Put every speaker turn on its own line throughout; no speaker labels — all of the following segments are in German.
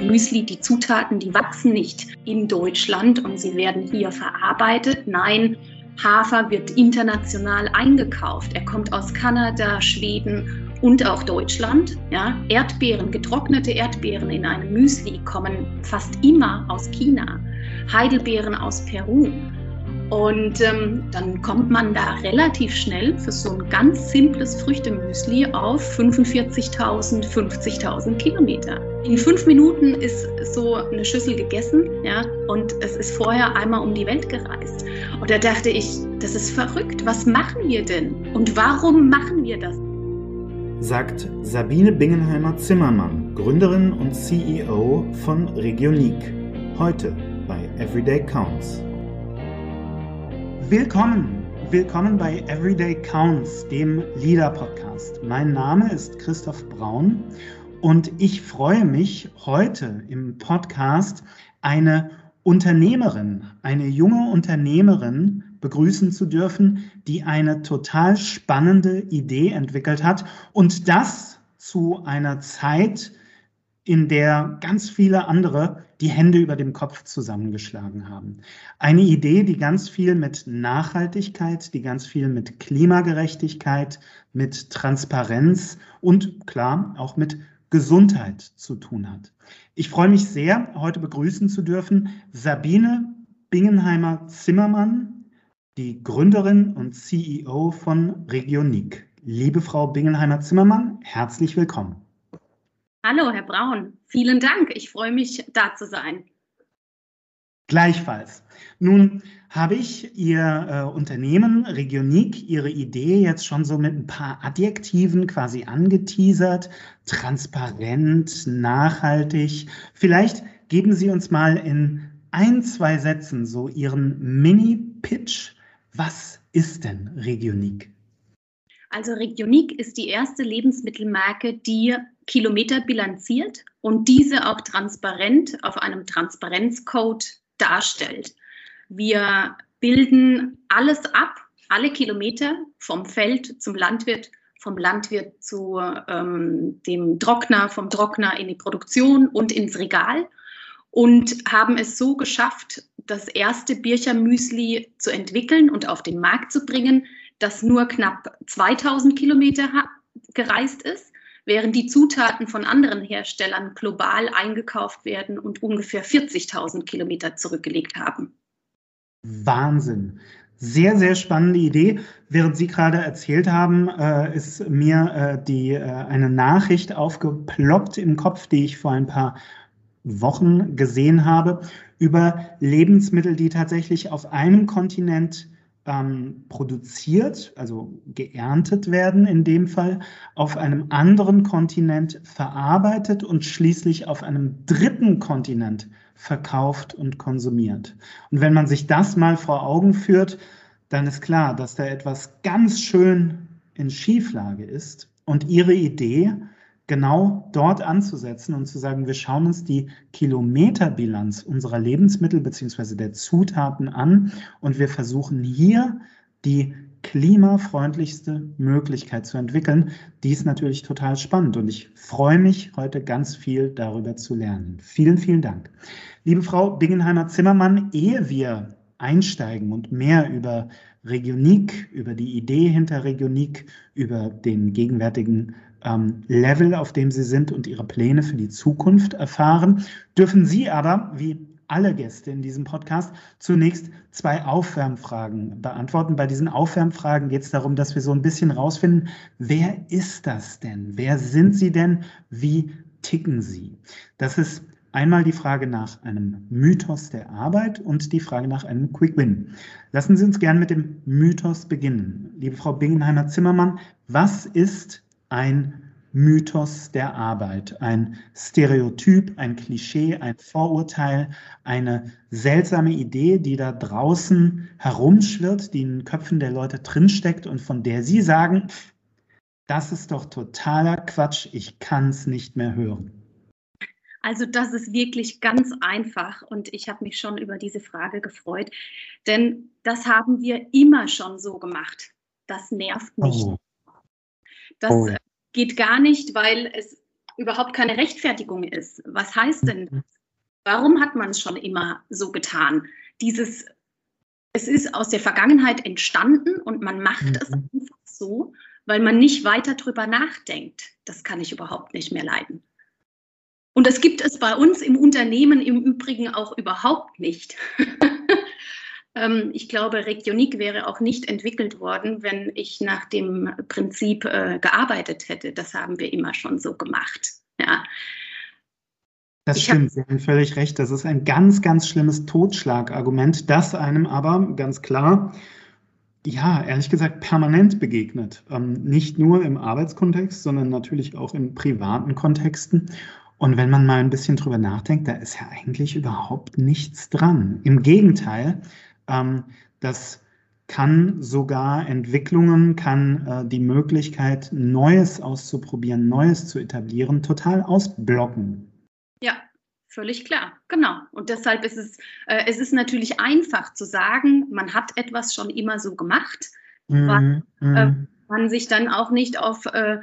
Müsli, die Zutaten, die wachsen nicht in Deutschland und sie werden hier verarbeitet. Nein, Hafer wird international eingekauft. Er kommt aus Kanada, Schweden und auch Deutschland. Ja. Erdbeeren, getrocknete Erdbeeren in einem Müsli kommen fast immer aus China. Heidelbeeren aus Peru. Und ähm, dann kommt man da relativ schnell für so ein ganz simples Früchtemüsli auf 45.000, 50.000 Kilometer. In fünf Minuten ist so eine Schüssel gegessen, ja, und es ist vorher einmal um die Welt gereist. Und da dachte ich, das ist verrückt. Was machen wir denn? Und warum machen wir das?
Sagt Sabine Bingenheimer-Zimmermann, Gründerin und CEO von Regionik. Heute bei Everyday Counts. Willkommen, willkommen bei Everyday Counts, dem Leader Podcast. Mein Name ist Christoph Braun und ich freue mich heute im Podcast eine Unternehmerin, eine junge Unternehmerin begrüßen zu dürfen, die eine total spannende Idee entwickelt hat und das zu einer Zeit, in der ganz viele andere die Hände über dem Kopf zusammengeschlagen haben. Eine Idee, die ganz viel mit Nachhaltigkeit, die ganz viel mit Klimagerechtigkeit, mit Transparenz und klar auch mit Gesundheit zu tun hat. Ich freue mich sehr, heute begrüßen zu dürfen Sabine Bingenheimer-Zimmermann, die Gründerin und CEO von Regionik. Liebe Frau Bingenheimer-Zimmermann, herzlich willkommen.
Hallo, Herr Braun. Vielen Dank. Ich freue mich, da zu sein.
Gleichfalls. Nun habe ich Ihr äh, Unternehmen Regionik, Ihre Idee jetzt schon so mit ein paar Adjektiven quasi angeteasert. Transparent, nachhaltig. Vielleicht geben Sie uns mal in ein, zwei Sätzen so Ihren Mini-Pitch. Was ist denn Regionik?
Also Regionik ist die erste Lebensmittelmarke, die Kilometer bilanziert und diese auch transparent auf einem Transparenzcode darstellt. Wir bilden alles ab, alle Kilometer vom Feld zum Landwirt, vom Landwirt zu ähm, dem Trockner, vom Trockner in die Produktion und ins Regal und haben es so geschafft, das erste Bircher-Müsli zu entwickeln und auf den Markt zu bringen, das nur knapp 2000 Kilometer gereist ist, während die Zutaten von anderen Herstellern global eingekauft werden und ungefähr 40.000 Kilometer zurückgelegt haben.
Wahnsinn. Sehr, sehr spannende Idee. Während Sie gerade erzählt haben, äh, ist mir äh, die, äh, eine Nachricht aufgeploppt im Kopf, die ich vor ein paar Wochen gesehen habe, über Lebensmittel, die tatsächlich auf einem Kontinent ähm, produziert, also geerntet werden in dem Fall, auf einem anderen Kontinent verarbeitet und schließlich auf einem dritten Kontinent verkauft und konsumiert. Und wenn man sich das mal vor Augen führt, dann ist klar, dass da etwas ganz schön in Schieflage ist. Und ihre Idee, genau dort anzusetzen und zu sagen, wir schauen uns die Kilometerbilanz unserer Lebensmittel beziehungsweise der Zutaten an und wir versuchen hier die klimafreundlichste Möglichkeit zu entwickeln. Die ist natürlich total spannend und ich freue mich, heute ganz viel darüber zu lernen. Vielen, vielen Dank. Liebe Frau Bingenheimer-Zimmermann, ehe wir einsteigen und mehr über Regionik, über die Idee hinter Regionik, über den gegenwärtigen ähm, Level, auf dem Sie sind und Ihre Pläne für die Zukunft erfahren, dürfen Sie aber, wie alle Gäste in diesem Podcast zunächst zwei Aufwärmfragen beantworten. Bei diesen Aufwärmfragen geht es darum, dass wir so ein bisschen rausfinden, wer ist das denn? Wer sind Sie denn? Wie ticken Sie? Das ist einmal die Frage nach einem Mythos der Arbeit und die Frage nach einem Quick Win. Lassen Sie uns gern mit dem Mythos beginnen. Liebe Frau Bingenheimer-Zimmermann, was ist ein Mythos der Arbeit, ein Stereotyp, ein Klischee, ein Vorurteil, eine seltsame Idee, die da draußen herumschwirrt, die in den Köpfen der Leute drinsteckt und von der Sie sagen, das ist doch totaler Quatsch, ich kann es nicht mehr hören.
Also das ist wirklich ganz einfach und ich habe mich schon über diese Frage gefreut, denn das haben wir immer schon so gemacht. Das nervt nicht. Oh. Das oh. geht gar nicht, weil es überhaupt keine Rechtfertigung ist. Was heißt denn das? Warum hat man es schon immer so getan? Dieses, es ist aus der Vergangenheit entstanden und man macht mhm. es einfach so, weil man nicht weiter drüber nachdenkt. Das kann ich überhaupt nicht mehr leiden. Und das gibt es bei uns im Unternehmen im Übrigen auch überhaupt nicht. Ähm, ich glaube, Regionik wäre auch nicht entwickelt worden, wenn ich nach dem Prinzip äh, gearbeitet hätte. Das haben wir immer schon so gemacht. Ja.
Das stimmt, Sie haben völlig recht. Das ist ein ganz, ganz schlimmes Totschlagargument, das einem aber ganz klar, ja, ehrlich gesagt, permanent begegnet. Ähm, nicht nur im Arbeitskontext, sondern natürlich auch in privaten Kontexten. Und wenn man mal ein bisschen drüber nachdenkt, da ist ja eigentlich überhaupt nichts dran. Im Gegenteil, das kann sogar Entwicklungen, kann äh, die Möglichkeit, Neues auszuprobieren, Neues zu etablieren, total ausblocken.
Ja, völlig klar, genau. Und deshalb ist es, äh, es ist natürlich einfach zu sagen, man hat etwas schon immer so gemacht, mm, weil äh, mm. man sich dann auch nicht auf äh,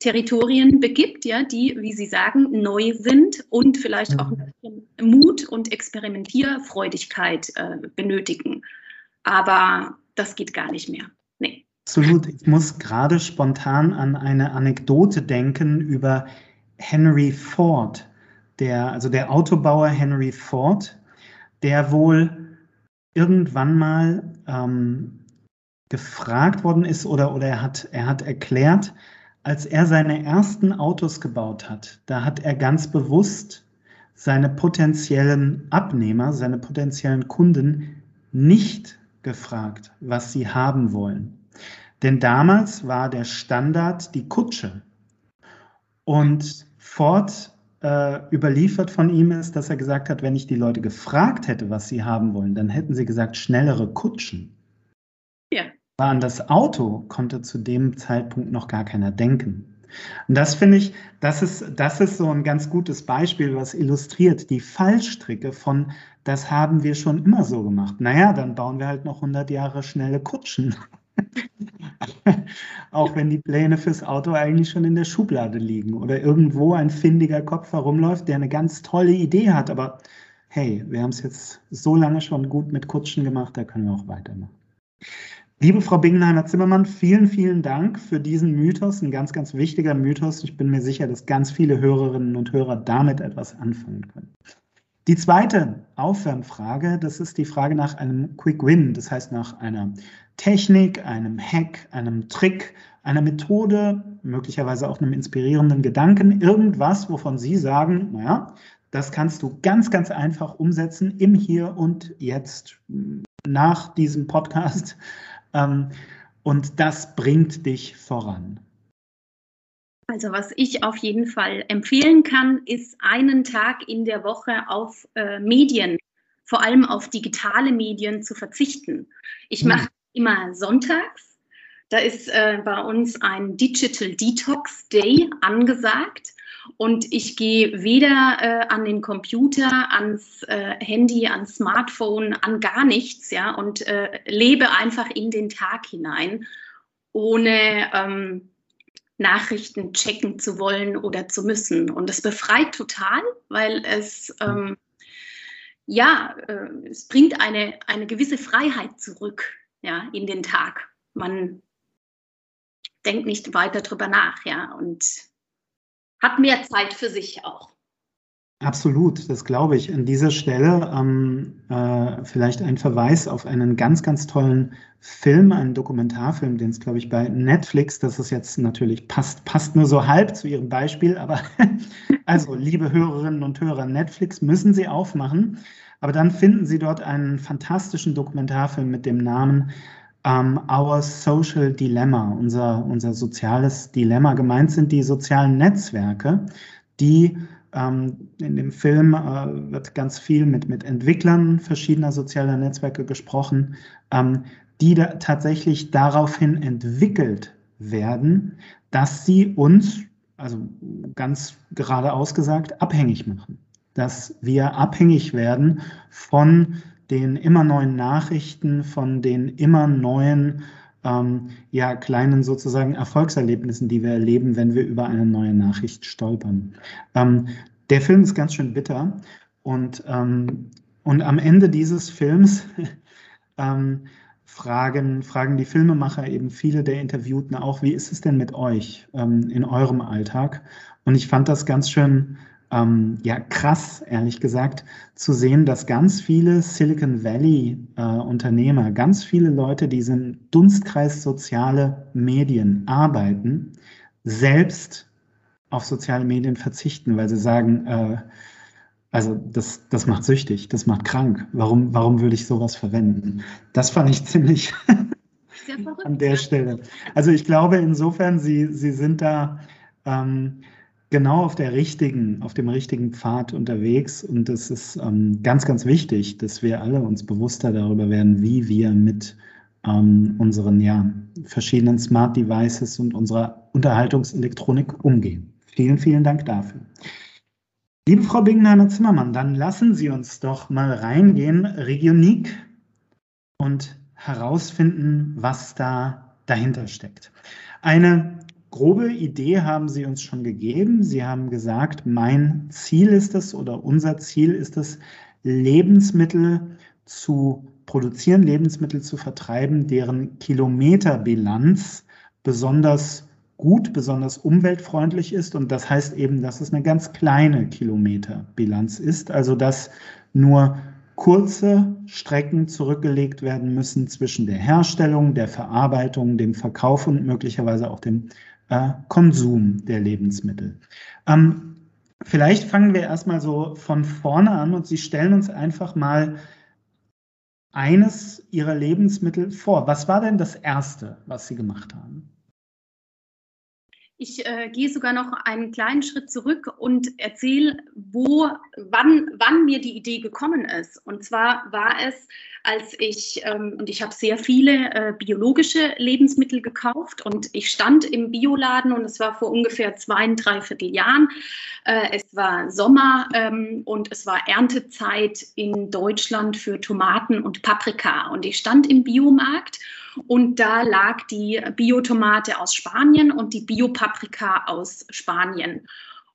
Territorien begibt, ja, die, wie Sie sagen, neu sind und vielleicht auch mhm. Mut und Experimentierfreudigkeit äh, benötigen. Aber das geht gar nicht mehr. Nee.
Absolut. Ich muss gerade spontan an eine Anekdote denken über Henry Ford, der, also der Autobauer Henry Ford, der wohl irgendwann mal ähm, gefragt worden ist oder, oder er, hat, er hat erklärt, als er seine ersten Autos gebaut hat, da hat er ganz bewusst seine potenziellen Abnehmer, seine potenziellen Kunden nicht gefragt, was sie haben wollen. Denn damals war der Standard die Kutsche. Und Ford äh, überliefert von ihm ist, dass er gesagt hat, wenn ich die Leute gefragt hätte, was sie haben wollen, dann hätten sie gesagt, schnellere Kutschen. An das Auto, konnte zu dem Zeitpunkt noch gar keiner denken. Und das finde ich, das ist, das ist so ein ganz gutes Beispiel, was illustriert die Fallstricke von, das haben wir schon immer so gemacht. Naja, dann bauen wir halt noch 100 Jahre schnelle Kutschen. Auch wenn die Pläne fürs Auto eigentlich schon in der Schublade liegen oder irgendwo ein findiger Kopf herumläuft, der eine ganz tolle Idee hat. Aber hey, wir haben es jetzt so lange schon gut mit Kutschen gemacht, da können wir auch weitermachen. Liebe Frau Bingenheimer-Zimmermann, vielen, vielen Dank für diesen Mythos, ein ganz, ganz wichtiger Mythos. Ich bin mir sicher, dass ganz viele Hörerinnen und Hörer damit etwas anfangen können. Die zweite Aufwärmfrage, das ist die Frage nach einem Quick Win, das heißt nach einer Technik, einem Hack, einem Trick, einer Methode, möglicherweise auch einem inspirierenden Gedanken, irgendwas, wovon Sie sagen, naja, das kannst du ganz, ganz einfach umsetzen im Hier und Jetzt nach diesem Podcast und das bringt dich voran.
Also was ich auf jeden Fall empfehlen kann, ist einen Tag in der Woche auf äh, Medien, vor allem auf digitale Medien zu verzichten. Ich hm. mache immer sonntags. Da ist äh, bei uns ein Digital Detox Day angesagt. Und ich gehe weder äh, an den Computer, ans äh, Handy, ans Smartphone, an gar nichts, ja, und äh, lebe einfach in den Tag hinein, ohne ähm, Nachrichten checken zu wollen oder zu müssen. Und das befreit total, weil es ähm, ja, äh, es bringt eine, eine gewisse Freiheit zurück, ja, in den Tag. Man denkt nicht weiter drüber nach, ja, und hat mehr Zeit für sich auch.
Absolut, das glaube ich. An dieser Stelle ähm, äh, vielleicht ein Verweis auf einen ganz, ganz tollen Film, einen Dokumentarfilm, den es, glaube ich, bei Netflix, das ist jetzt natürlich, passt, passt nur so halb zu Ihrem Beispiel, aber also, liebe Hörerinnen und Hörer, Netflix müssen Sie aufmachen, aber dann finden Sie dort einen fantastischen Dokumentarfilm mit dem Namen um, Our Social Dilemma, unser, unser soziales Dilemma. Gemeint sind die sozialen Netzwerke, die ähm, in dem Film äh, wird ganz viel mit, mit Entwicklern verschiedener sozialer Netzwerke gesprochen, ähm, die da tatsächlich daraufhin entwickelt werden, dass sie uns, also ganz gerade ausgesagt, abhängig machen. Dass wir abhängig werden von den immer neuen Nachrichten, von den immer neuen ähm, ja, kleinen sozusagen Erfolgserlebnissen, die wir erleben, wenn wir über eine neue Nachricht stolpern. Ähm, der Film ist ganz schön bitter und, ähm, und am Ende dieses Films ähm, fragen, fragen die Filmemacher eben viele der Interviewten auch, wie ist es denn mit euch ähm, in eurem Alltag? Und ich fand das ganz schön ähm, ja, krass, ehrlich gesagt, zu sehen, dass ganz viele Silicon Valley-Unternehmer, äh, ganz viele Leute, die im Dunstkreis soziale Medien arbeiten, selbst auf soziale Medien verzichten, weil sie sagen, äh, also das, das macht süchtig, das macht krank. Warum, warum würde ich sowas verwenden? Das fand ich ziemlich an der Stelle. Also ich glaube insofern, Sie, Sie sind da ähm, genau auf der richtigen, auf dem richtigen Pfad unterwegs. Und es ist ähm, ganz, ganz wichtig, dass wir alle uns bewusster darüber werden, wie wir mit ähm, unseren ja, verschiedenen Smart Devices und unserer Unterhaltungselektronik umgehen. Vielen, vielen Dank dafür. Liebe Frau Bingenheimer-Zimmermann, dann lassen Sie uns doch mal reingehen, Regionik und herausfinden, was da dahinter steckt. Eine grobe Idee haben Sie uns schon gegeben. Sie haben gesagt, mein Ziel ist es oder unser Ziel ist es, Lebensmittel zu produzieren, Lebensmittel zu vertreiben, deren Kilometerbilanz besonders gut, besonders umweltfreundlich ist. Und das heißt eben, dass es eine ganz kleine Kilometerbilanz ist, also dass nur kurze Strecken zurückgelegt werden müssen zwischen der Herstellung, der Verarbeitung, dem Verkauf und möglicherweise auch dem äh, Konsum der Lebensmittel. Ähm, vielleicht fangen wir erstmal so von vorne an und Sie stellen uns einfach mal eines Ihrer Lebensmittel vor. Was war denn das Erste, was Sie gemacht haben?
Ich äh, gehe sogar noch einen kleinen Schritt zurück und erzähle, wo, wann, wann mir die Idee gekommen ist. Und zwar war es, als ich, ähm, und ich habe sehr viele äh, biologische Lebensmittel gekauft und ich stand im Bioladen und es war vor ungefähr zwei, dreiviertel Jahren. Äh, es war Sommer ähm, und es war Erntezeit in Deutschland für Tomaten und Paprika. Und ich stand im Biomarkt und da lag die Biotomate aus Spanien und die Biopaprika aus Spanien.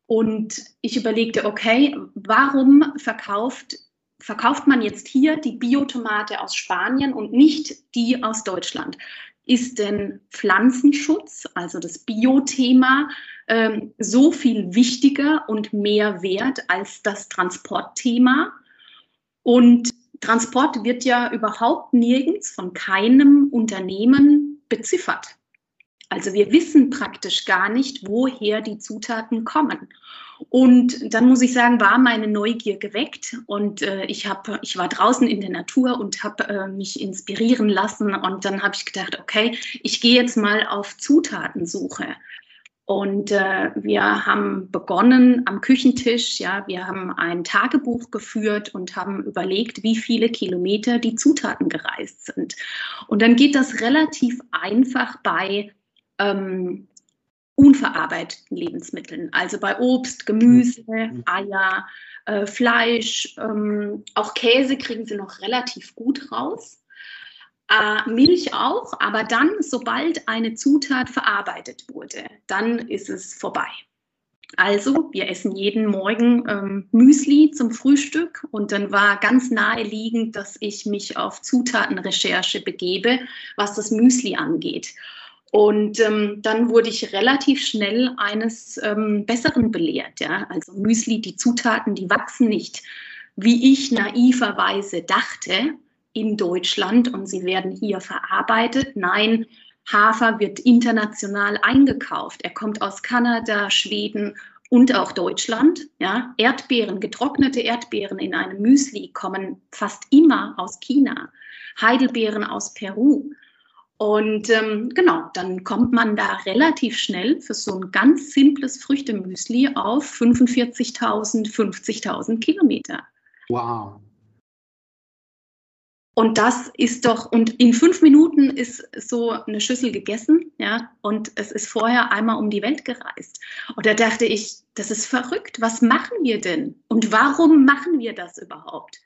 Und ich überlegte, okay, warum verkauft, verkauft man jetzt hier die Biotomate aus Spanien und nicht die aus Deutschland? Ist denn Pflanzenschutz, also das Biothema, ähm, so viel wichtiger und mehr wert als das Transportthema? Und Transport wird ja überhaupt nirgends von keinem Unternehmen beziffert. Also wir wissen praktisch gar nicht, woher die Zutaten kommen. Und dann muss ich sagen, war meine Neugier geweckt und äh, ich, hab, ich war draußen in der Natur und habe äh, mich inspirieren lassen und dann habe ich gedacht, okay, ich gehe jetzt mal auf Zutatensuche. Und äh, wir haben begonnen am Küchentisch, ja, wir haben ein Tagebuch geführt und haben überlegt, wie viele Kilometer die Zutaten gereist sind. Und dann geht das relativ einfach bei ähm, unverarbeiteten Lebensmitteln, also bei Obst, Gemüse, mhm. Eier, äh, Fleisch, ähm, auch Käse kriegen sie noch relativ gut raus. Äh, Milch auch, aber dann, sobald eine Zutat verarbeitet wurde, dann ist es vorbei. Also, wir essen jeden Morgen ähm, Müsli zum Frühstück und dann war ganz naheliegend, dass ich mich auf Zutatenrecherche begebe, was das Müsli angeht. Und ähm, dann wurde ich relativ schnell eines ähm, Besseren belehrt. Ja? Also Müsli, die Zutaten, die wachsen nicht, wie ich naiverweise dachte, in Deutschland und sie werden hier verarbeitet. Nein, Hafer wird international eingekauft. Er kommt aus Kanada, Schweden und auch Deutschland. Ja, Erdbeeren, getrocknete Erdbeeren in einem Müsli kommen fast immer aus China. Heidelbeeren aus Peru. Und ähm, genau, dann kommt man da relativ schnell für so ein ganz simples Früchtemüsli auf 45.000, 50.000 Kilometer.
Wow.
Und das ist doch, und in fünf Minuten ist so eine Schüssel gegessen, ja, und es ist vorher einmal um die Welt gereist. Und da dachte ich, das ist verrückt. Was machen wir denn? Und warum machen wir das überhaupt?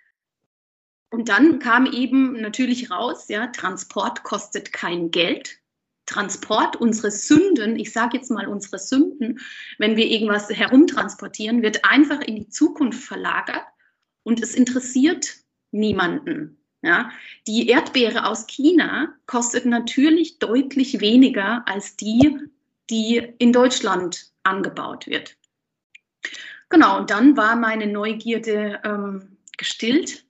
Und dann kam eben natürlich raus, ja, Transport kostet kein Geld. Transport, unsere Sünden, ich sage jetzt mal unsere Sünden, wenn wir irgendwas herumtransportieren, wird einfach in die Zukunft verlagert und es interessiert niemanden. Ja, die Erdbeere aus China kostet natürlich deutlich weniger als die, die in Deutschland angebaut wird. Genau, und dann war meine Neugierde ähm, gestillt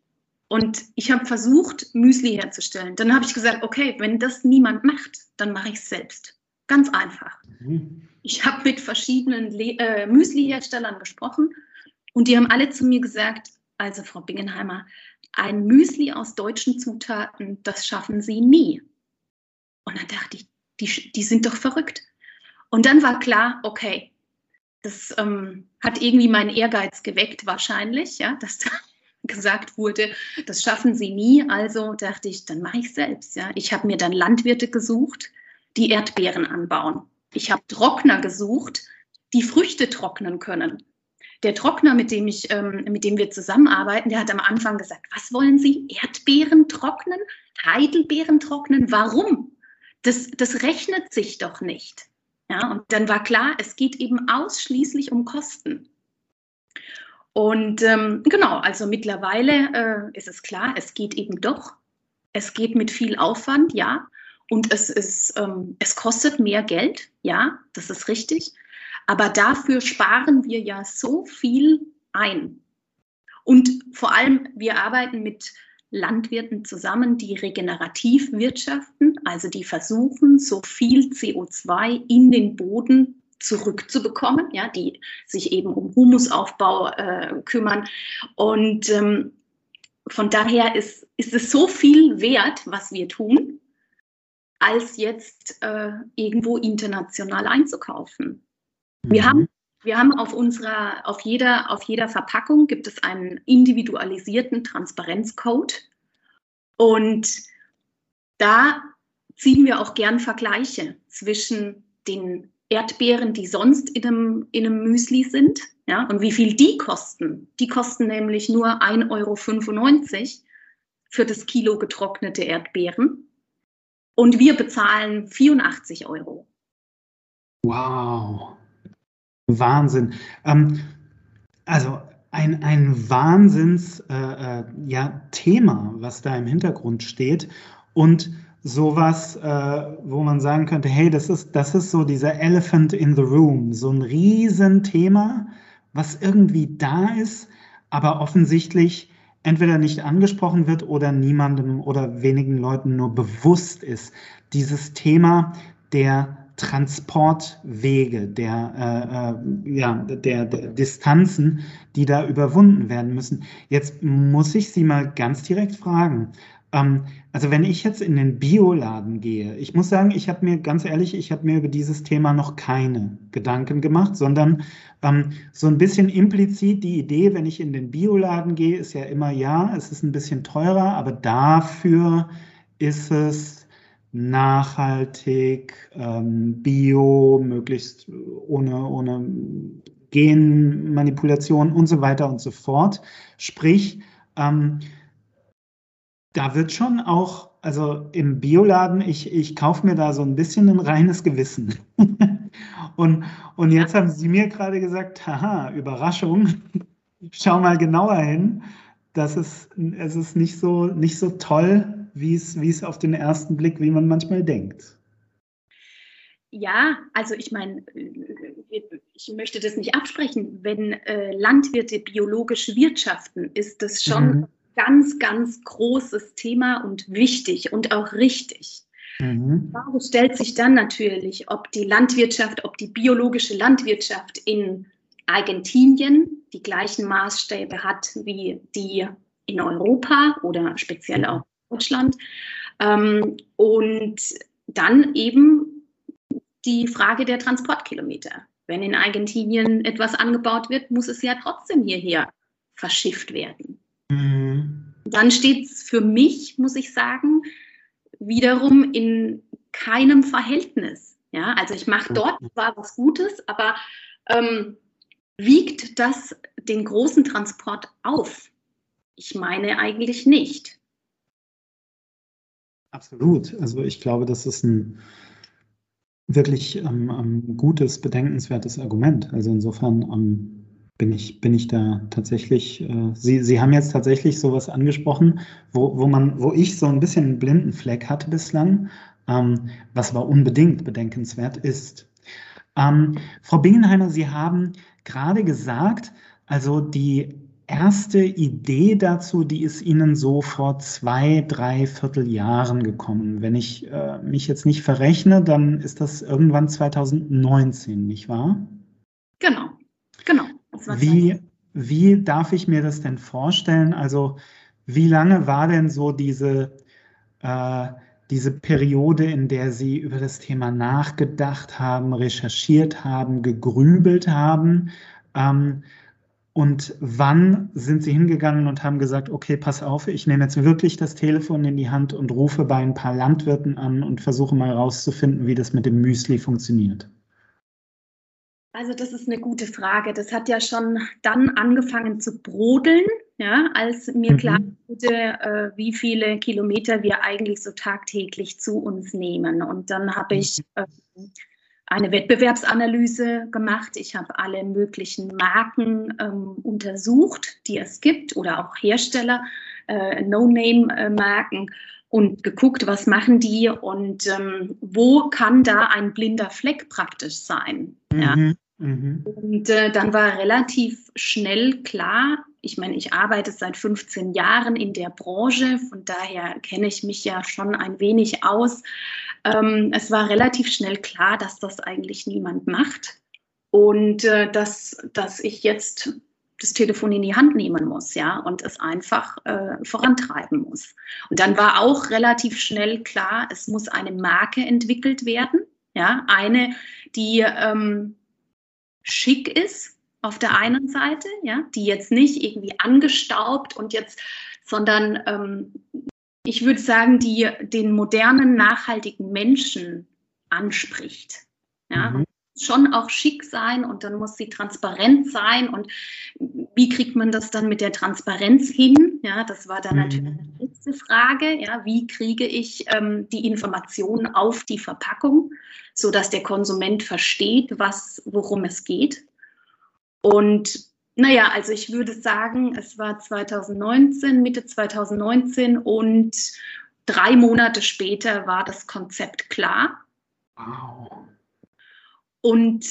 und ich habe versucht, Müsli herzustellen. Dann habe ich gesagt, okay, wenn das niemand macht, dann mache ich es selbst. Ganz einfach. Mhm. Ich habe mit verschiedenen äh, Müsli-Herstellern gesprochen und die haben alle zu mir gesagt, also Frau Bingenheimer, ein Müsli aus deutschen Zutaten, das schaffen Sie nie. Und dann dachte ich, die, die sind doch verrückt. Und dann war klar, okay, das ähm, hat irgendwie meinen Ehrgeiz geweckt wahrscheinlich, ja, dass da gesagt wurde, das schaffen sie nie. Also dachte ich, dann mache ich selbst. Ja. Ich habe mir dann Landwirte gesucht, die Erdbeeren anbauen. Ich habe Trockner gesucht, die Früchte trocknen können. Der Trockner, mit dem, ich, ähm, mit dem wir zusammenarbeiten, der hat am Anfang gesagt, was wollen Sie? Erdbeeren trocknen? Heidelbeeren trocknen? Warum? Das, das rechnet sich doch nicht. Ja, und dann war klar, es geht eben ausschließlich um Kosten. Und ähm, genau, also mittlerweile äh, ist es klar, es geht eben doch. Es geht mit viel Aufwand, ja. Und es, ist, ähm, es kostet mehr Geld, ja, das ist richtig. Aber dafür sparen wir ja so viel ein. Und vor allem, wir arbeiten mit Landwirten zusammen, die regenerativ wirtschaften, also die versuchen, so viel CO2 in den Boden zurückzubekommen, ja, die sich eben um Humusaufbau äh, kümmern. Und ähm, von daher ist, ist es so viel wert, was wir tun, als jetzt äh, irgendwo international einzukaufen. Mhm. Wir haben wir haben auf unserer, auf jeder, auf jeder Verpackung gibt es einen individualisierten Transparenzcode. Und da ziehen wir auch gern Vergleiche zwischen den Erdbeeren, die sonst in einem, in einem Müsli sind. Ja, und wie viel die kosten? Die kosten nämlich nur 1,95 Euro für das Kilo getrocknete Erdbeeren. Und wir bezahlen 84 Euro.
Wow. Wahnsinn. Ähm, also ein, ein Wahnsinns-Thema, äh, äh, ja, was da im Hintergrund steht. Und sowas, äh, wo man sagen könnte, hey, das ist, das ist so dieser Elephant in the Room, so ein Riesenthema, was irgendwie da ist, aber offensichtlich entweder nicht angesprochen wird oder niemandem oder wenigen Leuten nur bewusst ist. Dieses Thema der Transportwege, der, äh, äh ja, der, der, Distanzen, die da überwunden werden müssen. Jetzt muss ich Sie mal ganz direkt fragen. Ähm, also wenn ich jetzt in den Bioladen gehe, ich muss sagen, ich habe mir ganz ehrlich, ich habe mir über dieses Thema noch keine Gedanken gemacht, sondern ähm, so ein bisschen implizit die Idee, wenn ich in den Bioladen gehe, ist ja immer ja, es ist ein bisschen teurer, aber dafür ist es nachhaltig, ähm, bio, möglichst ohne, ohne Genmanipulation und so weiter und so fort. Sprich, ähm, da wird schon auch, also im Bioladen, ich, ich kaufe mir da so ein bisschen ein reines Gewissen. und, und jetzt haben Sie mir gerade gesagt, haha, Überraschung, schau mal genauer hin. Das ist, es ist nicht so, nicht so toll, wie es, wie es auf den ersten Blick, wie man manchmal denkt.
Ja, also ich meine, ich möchte das nicht absprechen. Wenn äh, Landwirte biologisch wirtschaften, ist das schon mhm ganz, ganz großes Thema und wichtig und auch richtig. Mhm. Die Frage stellt sich dann natürlich, ob die Landwirtschaft, ob die biologische Landwirtschaft in Argentinien die gleichen Maßstäbe hat wie die in Europa oder speziell auch in Deutschland. Ähm, und dann eben die Frage der Transportkilometer. Wenn in Argentinien etwas angebaut wird, muss es ja trotzdem hierher verschifft werden. Mhm. Dann steht es für mich, muss ich sagen, wiederum in keinem Verhältnis. Ja, also ich mache dort mhm. zwar was Gutes, aber ähm, wiegt das den großen Transport auf? ich meine eigentlich nicht.
Absolut. Also ich glaube, das ist ein wirklich ähm, ähm, gutes, bedenkenswertes Argument. Also insofern ähm, bin, ich, bin ich da tatsächlich, äh, Sie, Sie haben jetzt tatsächlich sowas angesprochen, wo, wo, man, wo ich so ein bisschen einen blinden Fleck hatte bislang, ähm, was aber unbedingt bedenkenswert ist. Ähm, Frau Bingenheimer, Sie haben gerade gesagt, also die erste Idee dazu, die ist Ihnen so vor zwei, drei Vierteljahren gekommen. Wenn ich äh, mich jetzt nicht verrechne, dann ist das irgendwann 2019, nicht wahr?
Genau, genau.
Wie, wie darf ich mir das denn vorstellen? Also wie lange war denn so diese, äh, diese Periode, in der Sie über das Thema nachgedacht haben, recherchiert haben, gegrübelt haben? Ähm, und wann sind Sie hingegangen und haben gesagt, okay, pass auf, ich nehme jetzt wirklich das Telefon in die Hand und rufe bei ein paar Landwirten an und versuche mal herauszufinden, wie das mit dem Müsli funktioniert?
Also das ist eine gute Frage. Das hat ja schon dann angefangen zu brodeln, ja, als mir mhm. klar wurde, äh, wie viele Kilometer wir eigentlich so tagtäglich zu uns nehmen. Und dann habe ich äh, eine Wettbewerbsanalyse gemacht. Ich habe alle möglichen Marken ähm, untersucht, die es gibt oder auch Hersteller, äh, No-Name-Marken und geguckt, was machen die und ähm, wo kann da ein blinder Fleck praktisch sein. Mhm, ja. Mhm. Und äh, dann war relativ schnell klar, ich meine, ich arbeite seit 15 Jahren in der Branche, von daher kenne ich mich ja schon ein wenig aus. Ähm, es war relativ schnell klar, dass das eigentlich niemand macht und äh, dass, dass ich jetzt das Telefon in die Hand nehmen muss, ja, und es einfach äh, vorantreiben muss. Und dann war auch relativ schnell klar, es muss eine Marke entwickelt werden, ja, eine, die ähm, schick ist auf der einen Seite, ja, die jetzt nicht irgendwie angestaubt und jetzt, sondern ähm, ich würde sagen, die den modernen, nachhaltigen Menschen anspricht. Ja, mhm schon auch schick sein und dann muss sie transparent sein. Und wie kriegt man das dann mit der Transparenz hin? Ja, das war dann mhm. natürlich die nächste Frage. Ja, wie kriege ich ähm, die Informationen auf die Verpackung, sodass der Konsument versteht, was, worum es geht? Und naja, also ich würde sagen, es war 2019, Mitte 2019 und drei Monate später war das Konzept klar. Wow. Und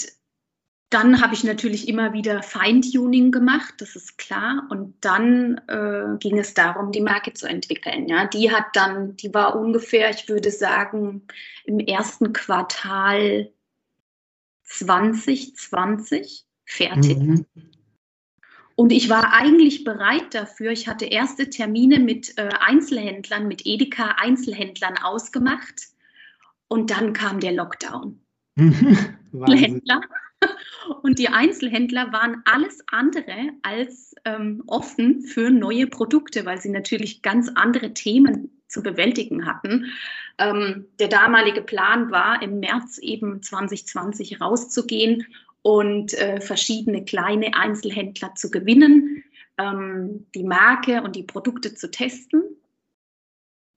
dann habe ich natürlich immer wieder Feintuning gemacht, das ist klar. Und dann äh, ging es darum, die Marke zu entwickeln. Ja, die hat dann, die war ungefähr, ich würde sagen, im ersten Quartal 2020 fertig. Mhm. Und ich war eigentlich bereit dafür. Ich hatte erste Termine mit äh, Einzelhändlern, mit Edeka Einzelhändlern ausgemacht. Und dann kam der Lockdown. Einzelhändler. Und die Einzelhändler waren alles andere als ähm, offen für neue Produkte, weil sie natürlich ganz andere Themen zu bewältigen hatten. Ähm, der damalige Plan war, im März eben 2020 rauszugehen und äh, verschiedene kleine Einzelhändler zu gewinnen, ähm, die Marke und die Produkte zu testen.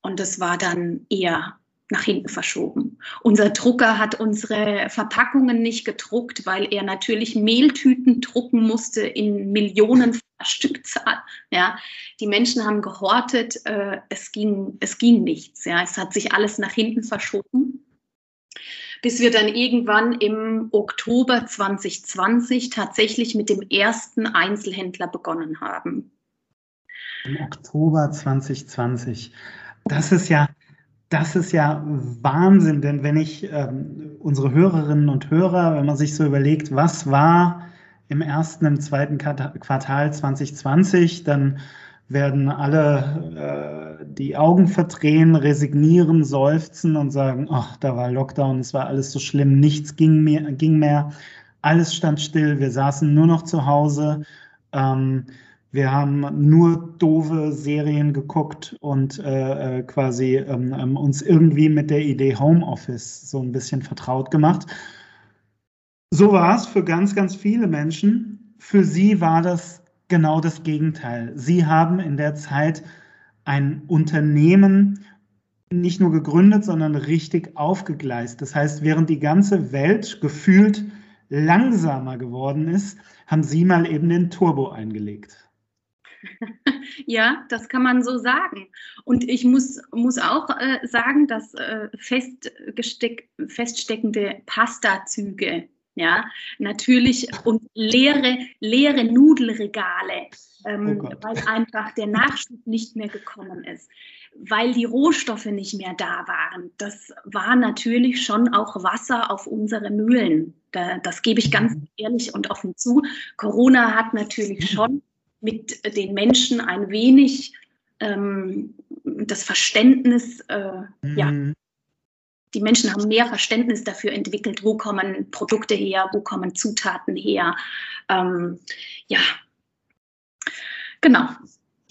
Und das war dann eher nach hinten verschoben. Unser Drucker hat unsere Verpackungen nicht gedruckt, weil er natürlich Mehltüten drucken musste in Millionen Stückzahl. Ja, die Menschen haben gehortet, äh, es, ging, es ging nichts. Ja, es hat sich alles nach hinten verschoben, bis wir dann irgendwann im Oktober 2020 tatsächlich mit dem ersten Einzelhändler begonnen haben.
Im Oktober 2020. Das ist ja, das ist ja Wahnsinn, denn wenn ich ähm, unsere Hörerinnen und Hörer, wenn man sich so überlegt, was war im ersten, im zweiten Quartal 2020, dann werden alle äh, die Augen verdrehen, resignieren, seufzen und sagen, ach, da war Lockdown, es war alles so schlimm, nichts ging mehr, ging mehr, alles stand still, wir saßen nur noch zu Hause. Ähm, wir haben nur doofe Serien geguckt und äh, äh, quasi ähm, ähm, uns irgendwie mit der Idee Homeoffice so ein bisschen vertraut gemacht. So war es für ganz, ganz viele Menschen. Für sie war das genau das Gegenteil. Sie haben in der Zeit ein Unternehmen nicht nur gegründet, sondern richtig aufgegleist. Das heißt, während die ganze Welt gefühlt langsamer geworden ist, haben Sie mal eben den Turbo eingelegt.
Ja, das kann man so sagen. Und ich muss, muss auch äh, sagen, dass äh, feststeckende Pastazüge, ja, natürlich und leere, leere Nudelregale, ähm, oh weil einfach der Nachschub nicht mehr gekommen ist, weil die Rohstoffe nicht mehr da waren. Das war natürlich schon auch Wasser auf unsere Mühlen. Da, das gebe ich ganz mhm. ehrlich und offen zu. Corona hat natürlich schon mit den Menschen ein wenig ähm, das Verständnis, äh, mhm. ja, die Menschen haben mehr Verständnis dafür entwickelt, wo kommen Produkte her, wo kommen Zutaten her. Ähm, ja, genau.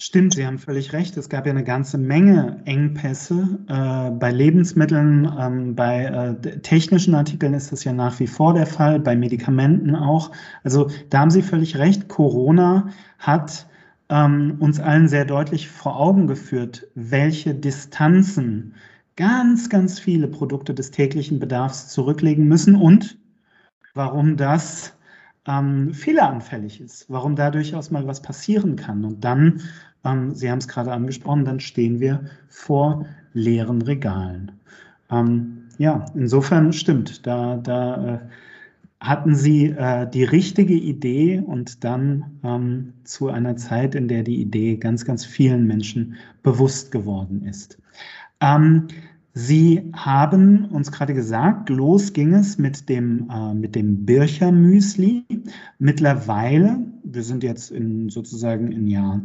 Stimmt, Sie haben völlig recht. Es gab ja eine ganze Menge Engpässe äh, bei Lebensmitteln, ähm, bei äh, technischen Artikeln ist das ja nach wie vor der Fall, bei Medikamenten auch. Also da haben Sie völlig recht. Corona hat ähm, uns allen sehr deutlich vor Augen geführt, welche Distanzen ganz, ganz viele Produkte des täglichen Bedarfs zurücklegen müssen und warum das ähm, fehleranfällig ist, warum da durchaus mal was passieren kann. Und dann ähm, Sie haben es gerade angesprochen, dann stehen wir vor leeren Regalen. Ähm, ja, insofern stimmt, da, da äh, hatten Sie äh, die richtige Idee und dann ähm, zu einer Zeit, in der die Idee ganz, ganz vielen Menschen bewusst geworden ist. Ähm, Sie haben uns gerade gesagt, los ging es mit dem, äh, mit dem Bircher Müsli. Mittlerweile, wir sind jetzt in, sozusagen in Jahr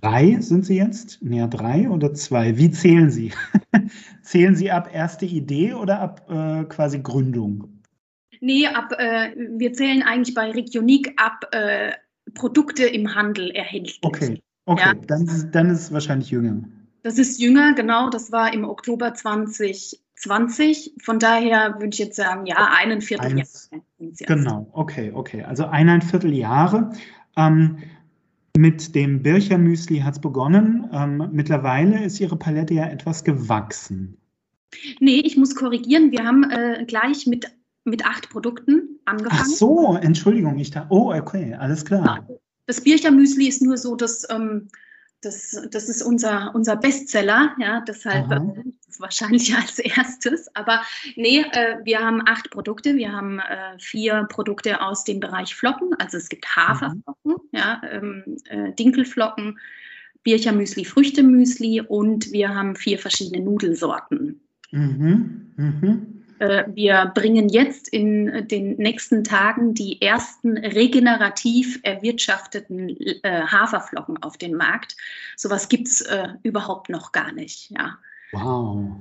drei sind Sie jetzt? Näher drei oder zwei? Wie zählen Sie? zählen Sie ab erste Idee oder ab äh, quasi Gründung?
Nee, ab, äh, wir zählen eigentlich bei Regionik ab äh, Produkte im Handel erhältlich.
Okay, okay. Ja. Dann, dann ist es wahrscheinlich jünger.
Das ist jünger, genau. Das war im Oktober 2020. Von daher würde ich jetzt sagen, ja, ein Vierteljahr.
Genau, okay, okay. Also eineinviertel Jahre. Ähm, mit dem Bircher Müsli hat es begonnen. Ähm, mittlerweile ist Ihre Palette ja etwas gewachsen.
Nee, ich muss korrigieren. Wir haben äh, gleich mit, mit acht Produkten angefangen. Ach
so, Entschuldigung. Ich da, oh, okay, alles klar.
Das Bircher Müsli ist nur so das ähm, das, das ist unser, unser Bestseller, ja, deshalb Aha. wahrscheinlich als erstes. Aber nee, äh, wir haben acht Produkte. Wir haben äh, vier Produkte aus dem Bereich Flocken. Also es gibt Haferflocken, ja, ähm, äh, Dinkelflocken, Birchermüsli, Früchtemüsli und wir haben vier verschiedene Nudelsorten. Mhm. Mhm. Äh, wir bringen jetzt in den nächsten Tagen die ersten regenerativ erwirtschafteten äh, Haferflocken auf den Markt. Sowas gibt es äh, überhaupt noch gar nicht. Ja.
Wow.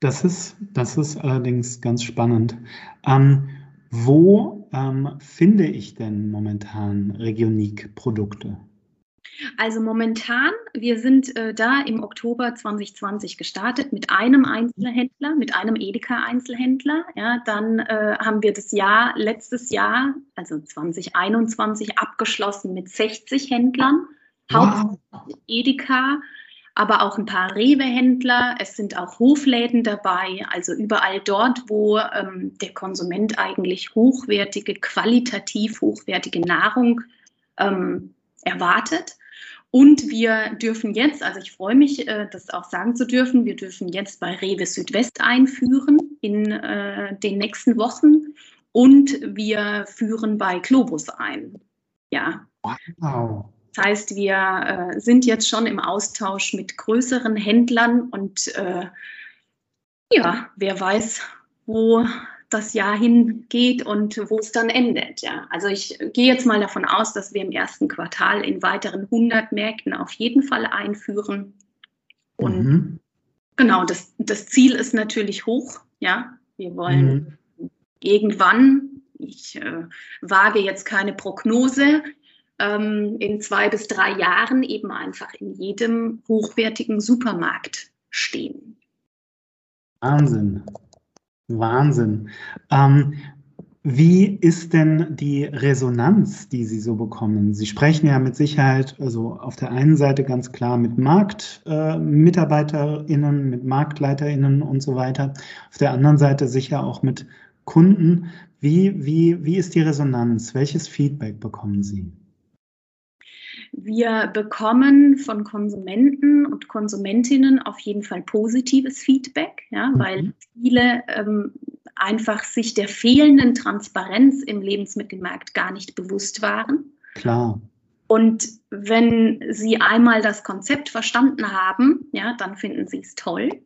Das ist, das ist allerdings ganz spannend. Ähm, wo ähm, finde ich denn momentan Regionik-Produkte?
Also momentan, wir sind äh, da im Oktober 2020 gestartet mit einem Einzelhändler, mit einem Edeka-Einzelhändler. Ja, dann äh, haben wir das Jahr, letztes Jahr, also 2021, abgeschlossen mit 60 Händlern. Wow. Hauptsächlich Edeka, aber auch ein paar Rewe-Händler. Es sind auch Hofläden dabei, also überall dort, wo ähm, der Konsument eigentlich hochwertige, qualitativ hochwertige Nahrung ähm, erwartet. Und wir dürfen jetzt, also ich freue mich, äh, das auch sagen zu dürfen, wir dürfen jetzt bei Rewe Südwest einführen in äh, den nächsten Wochen und wir führen bei Globus ein. Ja. Wow. Das heißt, wir äh, sind jetzt schon im Austausch mit größeren Händlern und äh, ja, wer weiß, wo das Jahr hingeht und wo es dann endet. Ja. Also ich gehe jetzt mal davon aus, dass wir im ersten Quartal in weiteren 100 Märkten auf jeden Fall einführen. Und mhm. genau, das, das Ziel ist natürlich hoch. Ja, wir wollen mhm. irgendwann, ich äh, wage jetzt keine Prognose, ähm, in zwei bis drei Jahren eben einfach in jedem hochwertigen Supermarkt stehen.
Wahnsinn. Wahnsinn. Ähm, Wie ist denn die Resonanz, die Sie so bekommen? Sie sprechen ja mit Sicherheit, also auf der einen Seite ganz klar mit MarktmitarbeiterInnen, äh, mit MarktleiterInnen und so weiter. Auf der anderen Seite sicher auch mit Kunden. Wie, wie, wie ist die Resonanz? Welches Feedback bekommen Sie?
Wir bekommen von Konsumenten und Konsumentinnen auf jeden Fall positives Feedback, ja, mhm. weil viele ähm, einfach sich der fehlenden Transparenz im Lebensmittelmarkt gar nicht bewusst waren.
Klar.
Und wenn Sie einmal das Konzept verstanden haben, ja, dann finden Sie es toll.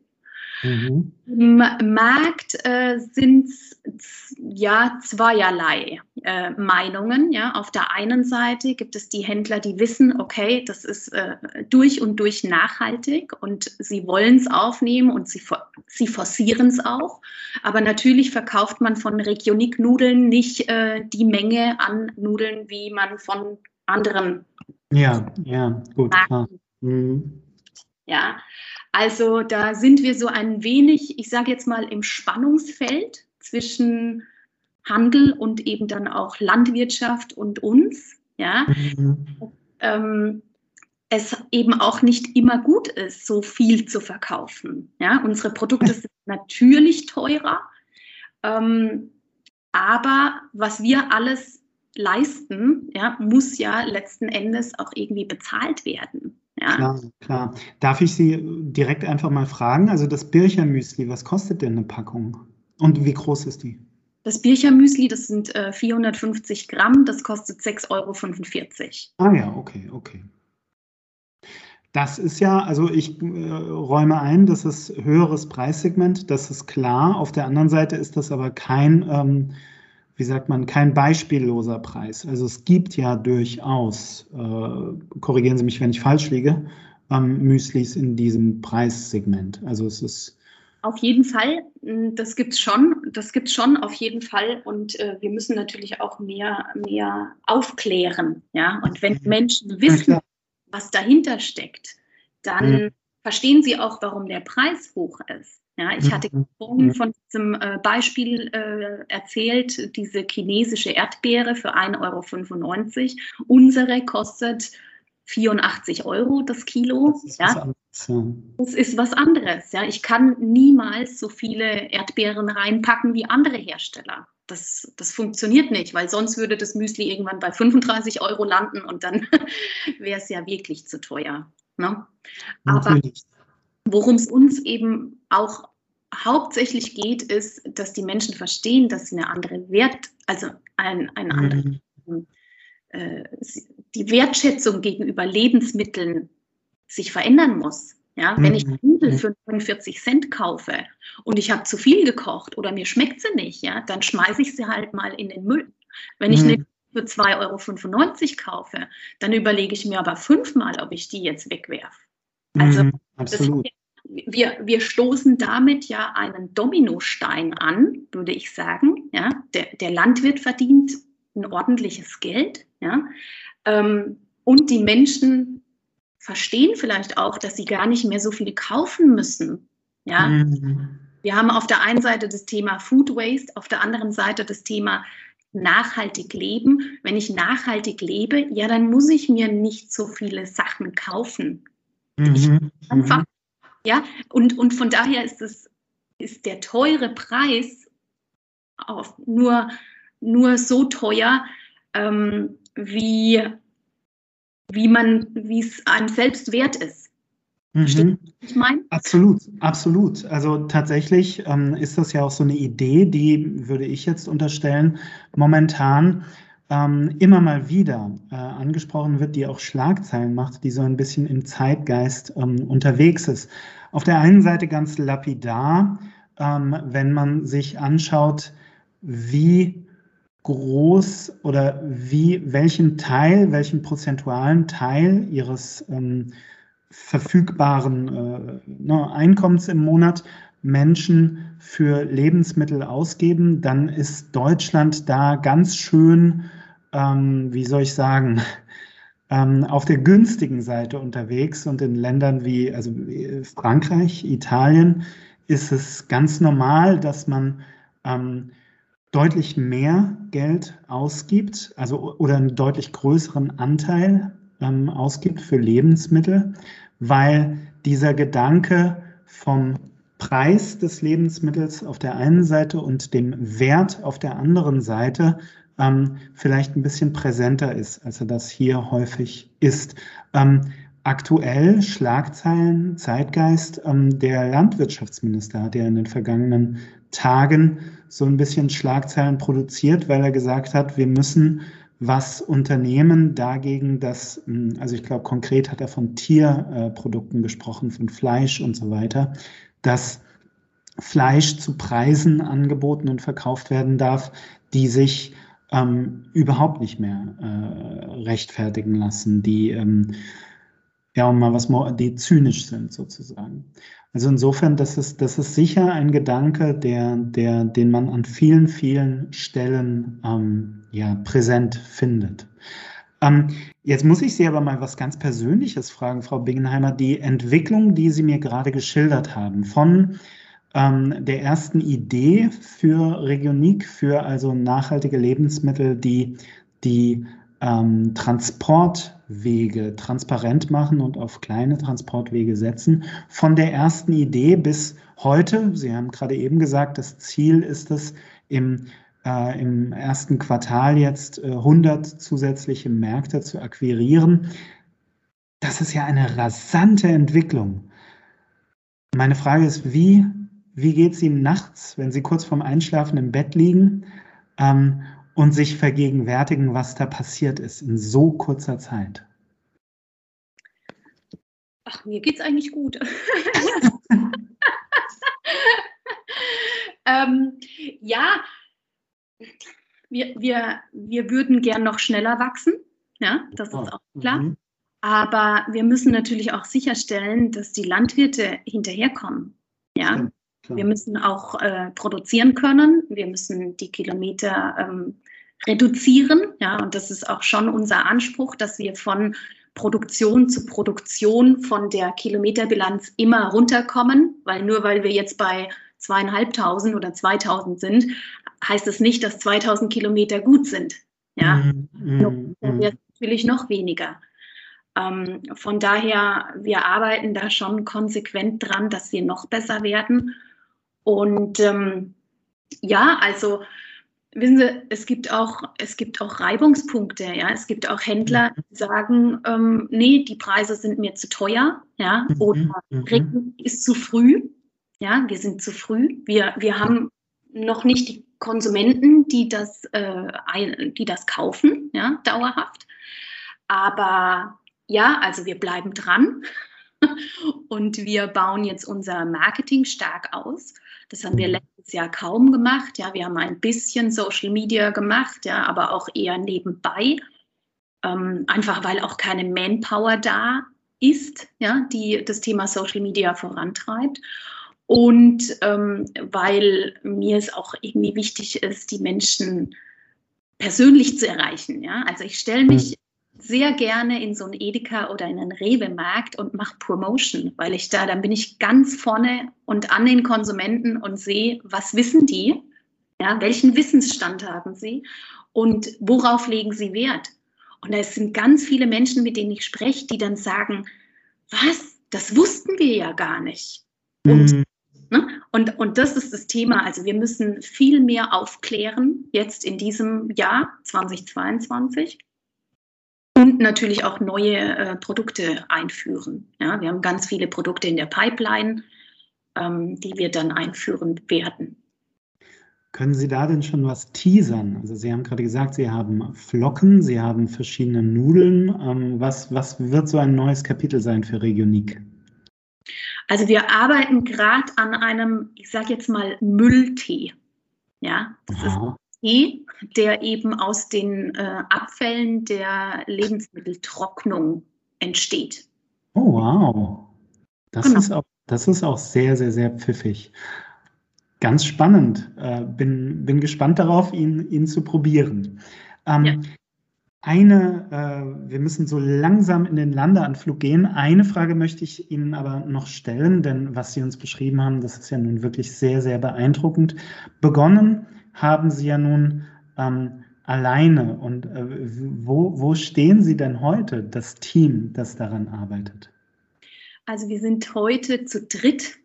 Mhm. Im Markt äh, sind ja zweierlei äh, Meinungen. Ja. Auf der einen Seite gibt es die Händler, die wissen, okay, das ist äh, durch und durch nachhaltig und sie wollen es aufnehmen und sie, sie forcieren es auch. Aber natürlich verkauft man von Regionik-Nudeln nicht äh, die Menge an Nudeln, wie man von anderen.
Ja, ja, gut.
Mhm. Ja, also da sind wir so ein wenig, ich sage jetzt mal, im Spannungsfeld zwischen Handel und eben dann auch Landwirtschaft und uns. Ja. Mhm. Ähm, es eben auch nicht immer gut ist, so viel zu verkaufen. Ja, unsere Produkte sind natürlich teurer, ähm, aber was wir alles leisten, ja, muss ja letzten Endes auch irgendwie bezahlt werden. Ja.
Klar, klar. Darf ich Sie direkt einfach mal fragen? Also das Birchermüsli, was kostet denn eine Packung? Und wie groß ist die?
Das Birchermüsli, das sind äh, 450 Gramm, das kostet 6,45
Euro. Ah ja, okay, okay. Das ist ja, also ich äh, räume ein, das ist höheres Preissegment, das ist klar. Auf der anderen Seite ist das aber kein ähm, wie sagt man, kein beispielloser Preis. Also es gibt ja durchaus, äh, korrigieren Sie mich, wenn ich falsch liege, ähm, Müslis in diesem Preissegment. Also es ist
auf jeden Fall, hm, das gibt es schon, das gibt schon auf jeden Fall und äh, wir müssen natürlich auch mehr, mehr aufklären, ja. Und wenn Menschen wissen, ja, was dahinter steckt, dann mhm. verstehen sie auch, warum der Preis hoch ist. Ja, ich hatte mhm. vorhin mhm. von diesem äh, Beispiel äh, erzählt, diese chinesische Erdbeere für 1,95 Euro. Unsere kostet 84 Euro das Kilo. Das ist, ja. was, anderes, ja. das ist was anderes. Ja. Ich kann niemals so viele Erdbeeren reinpacken wie andere Hersteller. Das, das funktioniert nicht, weil sonst würde das Müsli irgendwann bei 35 Euro landen und dann wäre es ja wirklich zu teuer. Ne? Aber Worum es uns eben auch hauptsächlich geht, ist, dass die Menschen verstehen, dass sie eine andere Wert, also ein, ein mhm. andere, äh, die Wertschätzung gegenüber Lebensmitteln sich verändern muss. Ja, wenn ich mhm. Nudeln für 49 Cent kaufe und ich habe zu viel gekocht oder mir schmeckt sie nicht, ja, dann schmeiße ich sie halt mal in den Müll. Wenn ich eine mhm. für 2,95 Euro kaufe, dann überlege ich mir aber fünfmal, ob ich die jetzt wegwerfe. Also absolut. Wir, wir stoßen damit ja einen Dominostein an, würde ich sagen. Ja? Der, der Landwirt verdient ein ordentliches Geld. Ja? Ähm, und die Menschen verstehen vielleicht auch, dass sie gar nicht mehr so viel kaufen müssen. Ja? Mhm. Wir haben auf der einen Seite das Thema Food Waste, auf der anderen Seite das Thema nachhaltig leben. Wenn ich nachhaltig lebe, ja, dann muss ich mir nicht so viele Sachen kaufen. Mhm. einfach, ja, und, und von daher ist es, ist der teure Preis auch nur, nur so teuer, ähm, wie, wie man, wie es einem selbst wert ist.
Mhm. Ich meine? Absolut, absolut. Also tatsächlich ähm, ist das ja auch so eine Idee, die würde ich jetzt unterstellen, momentan ähm, immer mal wieder äh, angesprochen wird, die auch Schlagzeilen macht, die so ein bisschen im Zeitgeist ähm, unterwegs ist. Auf der einen Seite ganz lapidar, ähm, wenn man sich anschaut, wie groß oder wie welchen Teil, welchen prozentualen Teil ihres ähm, verfügbaren äh, ne, Einkommens im Monat Menschen für Lebensmittel ausgeben, dann ist Deutschland da ganz schön ähm, wie soll ich sagen, ähm, auf der günstigen Seite unterwegs und in Ländern wie also Frankreich, Italien ist es ganz normal, dass man ähm, deutlich mehr Geld ausgibt, also oder einen deutlich größeren Anteil ähm, ausgibt für Lebensmittel, weil dieser Gedanke vom Preis des Lebensmittels auf der einen Seite und dem Wert auf der anderen Seite ähm, vielleicht ein bisschen präsenter ist, als er das hier häufig ist. Ähm, aktuell Schlagzeilen, Zeitgeist, ähm, der Landwirtschaftsminister hat ja in den vergangenen Tagen so ein bisschen Schlagzeilen produziert, weil er gesagt hat, wir müssen was unternehmen dagegen, dass, hm, also ich glaube, konkret hat er von Tierprodukten gesprochen, von Fleisch und so weiter, dass Fleisch zu Preisen angeboten und verkauft werden darf, die sich ähm, überhaupt nicht mehr äh, rechtfertigen lassen, die ähm, ja, mal was, die zynisch sind sozusagen. Also insofern, das ist, das ist sicher ein Gedanke, der, der, den man an vielen, vielen Stellen ähm, ja, präsent findet. Ähm, jetzt muss ich Sie aber mal was ganz Persönliches fragen, Frau Bingenheimer. Die Entwicklung, die Sie mir gerade geschildert haben, von ähm, der ersten Idee für Regionik, für also nachhaltige Lebensmittel, die die ähm, Transportwege transparent machen und auf kleine Transportwege setzen. Von der ersten Idee bis heute, Sie haben gerade eben gesagt, das Ziel ist es, im, äh, im ersten Quartal jetzt äh, 100 zusätzliche Märkte zu akquirieren. Das ist ja eine rasante Entwicklung. Meine Frage ist, wie, wie geht es Ihnen nachts, wenn Sie kurz vorm Einschlafen im Bett liegen? Ähm, und sich vergegenwärtigen, was da passiert ist in so kurzer Zeit?
Ach, mir geht es eigentlich gut. ähm, ja, wir, wir, wir würden gern noch schneller wachsen. Ja, das ist auch klar. Mhm. Aber wir müssen natürlich auch sicherstellen, dass die Landwirte hinterherkommen. Ja, wir müssen auch äh, produzieren können. Wir müssen die Kilometer ähm, reduzieren. Ja, und das ist auch schon unser Anspruch, dass wir von Produktion zu Produktion von der Kilometerbilanz immer runterkommen, weil nur weil wir jetzt bei zweieinhalbtausend oder 2000 sind, heißt es nicht, dass 2000 Kilometer gut sind. Ja, mm, mm. natürlich noch weniger. Ähm, von daher, wir arbeiten da schon konsequent dran, dass wir noch besser werden. Und ähm, ja, also wissen Sie, es gibt auch, es gibt auch Reibungspunkte, ja. Es gibt auch Händler, die sagen, ähm, nee, die Preise sind mir zu teuer, ja, mhm, oder mhm. ist zu früh, ja, wir sind zu früh. Wir, wir haben noch nicht die Konsumenten, die das, äh, die das kaufen, ja, dauerhaft. Aber ja, also wir bleiben dran und wir bauen jetzt unser Marketing stark aus. Das haben wir mhm. letztes Jahr kaum gemacht. Ja, wir haben ein bisschen Social Media gemacht, ja, aber auch eher nebenbei. Ähm, einfach weil auch keine Manpower da ist, ja, die das Thema Social Media vorantreibt. Und ähm, weil mir es auch irgendwie wichtig ist, die Menschen persönlich zu erreichen. Ja? Also ich stelle mich mhm sehr gerne in so einen Edeka oder in einen Rewe-Markt und mache Promotion, weil ich da, dann bin ich ganz vorne und an den Konsumenten und sehe, was wissen die, ja, welchen Wissensstand haben sie und worauf legen sie Wert. Und es sind ganz viele Menschen, mit denen ich spreche, die dann sagen, was, das wussten wir ja gar nicht. Und, mhm. ne? und, und das ist das Thema. Also wir müssen viel mehr aufklären jetzt in diesem Jahr 2022 und natürlich auch neue äh, Produkte einführen. Ja, wir haben ganz viele Produkte in der Pipeline, ähm, die wir dann einführen werden.
Können Sie da denn schon was teasern? Also Sie haben gerade gesagt, Sie haben Flocken, Sie haben verschiedene Nudeln. Ähm, was, was wird so ein neues Kapitel sein für Regionik?
Also wir arbeiten gerade an einem, ich sage jetzt mal, Mülltee. Ja, das Aha. ist Tee, der eben aus den äh, Abfällen der Lebensmitteltrocknung entsteht.
Oh, wow. Das, genau. ist auch, das ist auch sehr, sehr, sehr pfiffig. Ganz spannend. Äh, bin, bin gespannt darauf, ihn, ihn zu probieren. Ähm, ja. Eine, äh, wir müssen so langsam in den Landeanflug gehen. Eine Frage möchte ich Ihnen aber noch stellen, denn was Sie uns beschrieben haben, das ist ja nun wirklich sehr, sehr beeindruckend. Begonnen haben Sie ja nun ähm, alleine. Und äh, wo, wo stehen Sie denn heute, das Team, das daran arbeitet?
Also wir sind heute zu dritt.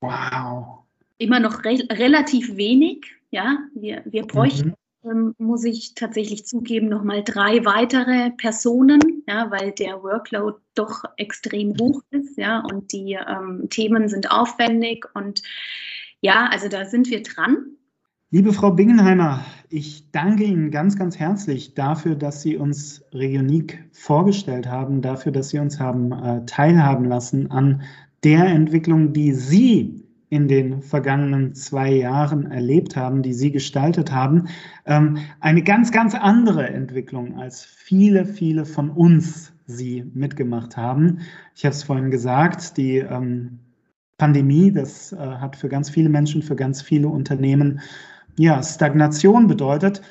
Wow.
Immer noch re relativ wenig. Ja, wir, wir bräuchten mhm ähm, muss ich tatsächlich zugeben, nochmal drei weitere Personen, ja, weil der Workload doch extrem hoch ist, ja, und die ähm, Themen sind aufwendig und ja, also da sind wir dran.
Liebe Frau Bingenheimer, ich danke Ihnen ganz, ganz herzlich dafür, dass Sie uns Regionik vorgestellt haben, dafür, dass Sie uns haben äh, teilhaben lassen an der Entwicklung, die Sie in den vergangenen zwei Jahren erlebt haben, die Sie gestaltet haben. Ähm, eine ganz, ganz andere Entwicklung, als viele, viele von uns sie mitgemacht haben. Ich habe es vorhin gesagt, die ähm, Pandemie, das äh, hat für ganz viele Menschen, für ganz viele Unternehmen ja, Stagnation bedeutet.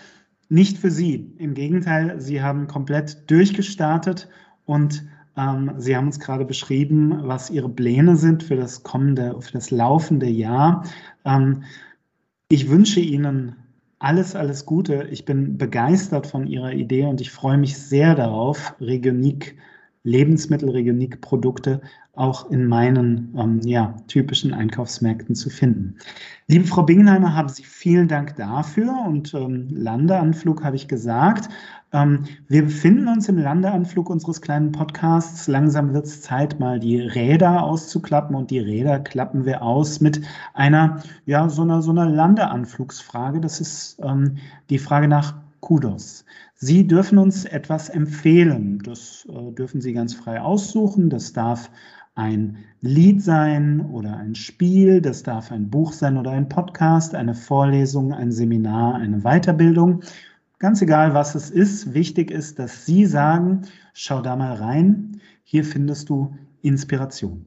Nicht für Sie. Im Gegenteil, Sie haben komplett durchgestartet und ähm, Sie haben uns gerade beschrieben, was Ihre Pläne sind für das kommende, für das laufende Jahr. Ähm, ich wünsche Ihnen alles, alles Gute. Ich bin begeistert von Ihrer Idee und ich freue mich sehr darauf, Regionik, Lebensmittel, Regionik-Produkte auch in meinen ähm, ja, typischen Einkaufsmärkten zu finden. Liebe Frau Bingenheimer, haben Sie vielen Dank dafür und ähm, Landeanflug habe ich gesagt. Ähm, wir befinden uns im Landeanflug unseres kleinen Podcasts. Langsam wird es Zeit, mal die Räder auszuklappen und die Räder klappen wir aus mit einer, ja, so einer, so einer Landeanflugsfrage. Das ist ähm, die Frage nach Kudos. Sie dürfen uns etwas empfehlen. Das äh, dürfen Sie ganz frei aussuchen. Das darf ein Lied sein oder ein Spiel, das darf ein Buch sein oder ein Podcast, eine Vorlesung, ein Seminar, eine Weiterbildung. Ganz egal, was es ist, wichtig ist, dass Sie sagen, schau da mal rein, hier findest du Inspiration.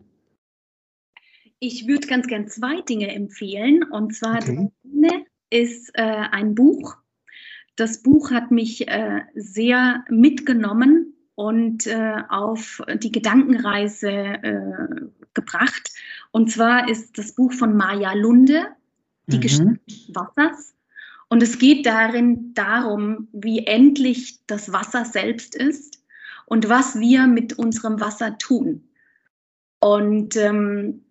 Ich würde ganz gern zwei Dinge empfehlen. Und zwar okay. das eine ist äh, ein Buch. Das Buch hat mich äh, sehr mitgenommen und äh, auf die Gedankenreise äh, gebracht. Und zwar ist das Buch von Maja Lunde, Die mhm. Geschichte des Wassers. Und es geht darin darum, wie endlich das Wasser selbst ist und was wir mit unserem Wasser tun. Und ähm,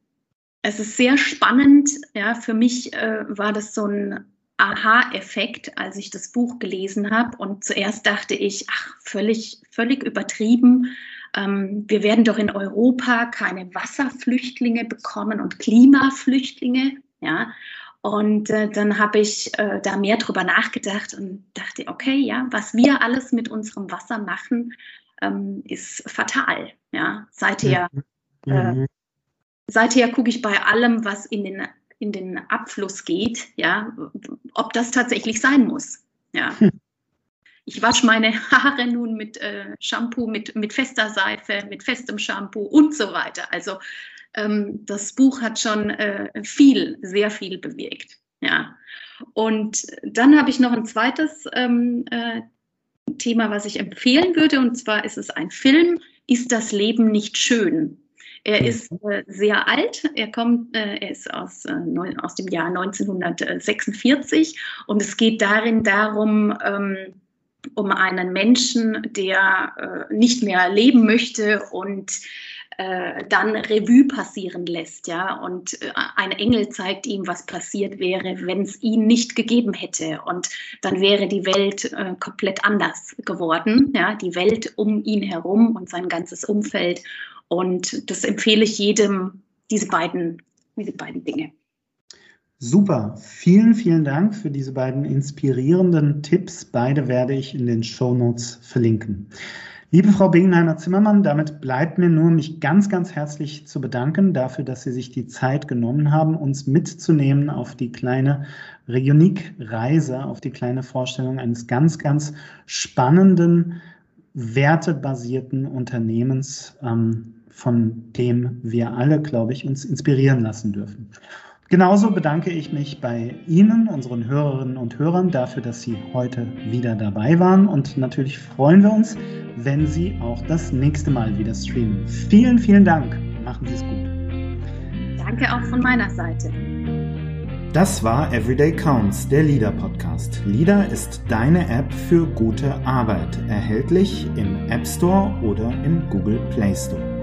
es ist sehr spannend. Ja, für mich äh, war das so ein Aha-Effekt, als ich das Buch gelesen habe. Und zuerst dachte ich, ach, völlig, völlig übertrieben. Ähm, wir werden doch in Europa keine Wasserflüchtlinge bekommen und Klimaflüchtlinge. Ja, und äh, dann habe ich äh, da mehr drüber nachgedacht und dachte, okay, ja, was wir alles mit unserem Wasser machen, ähm, ist fatal. Ja, seither, mhm. äh, seither gucke ich bei allem, was in den, in den Abfluss geht, ja, ob das tatsächlich sein muss. Ja. Hm. Ich wasche meine Haare nun mit äh, Shampoo, mit, mit fester Seife, mit festem Shampoo und so weiter. Also ähm, das Buch hat schon äh, viel, sehr viel bewegt. Ja. Und dann habe ich noch ein zweites ähm, äh, Thema, was ich empfehlen würde, und zwar ist es ein Film, Ist das Leben nicht schön? Er mhm. ist äh, sehr alt, er kommt, äh, er ist aus, äh, neun, aus dem Jahr 1946 und es geht darin darum, ähm, um einen Menschen, der äh, nicht mehr leben möchte und äh, dann Revue passieren lässt, ja, und äh, ein Engel zeigt ihm, was passiert wäre, wenn es ihn nicht gegeben hätte, und dann wäre die Welt äh, komplett anders geworden, ja, die Welt um ihn herum und sein ganzes Umfeld, und das empfehle ich jedem, diese beiden, diese beiden Dinge.
Super, vielen, vielen Dank für diese beiden inspirierenden Tipps. Beide werde ich in den Show Notes verlinken. Liebe Frau Bingenheimer-Zimmermann, damit bleibt mir nur, mich ganz, ganz herzlich zu bedanken dafür, dass Sie sich die Zeit genommen haben, uns mitzunehmen auf die kleine Regionik-Reise, auf die kleine Vorstellung eines ganz, ganz spannenden, wertebasierten Unternehmens, ähm, von dem wir alle, glaube ich, uns inspirieren lassen dürfen. Genauso bedanke ich mich bei Ihnen, unseren Hörerinnen und Hörern, dafür, dass Sie heute wieder dabei waren. Und natürlich freuen wir uns, wenn Sie auch das nächste Mal wieder streamen. Vielen, vielen Dank. Machen Sie es gut.
Danke auch von meiner Seite.
Das war Everyday Counts, der LIDA Podcast. LIDA ist deine App für gute Arbeit, erhältlich im App Store oder im Google Play Store.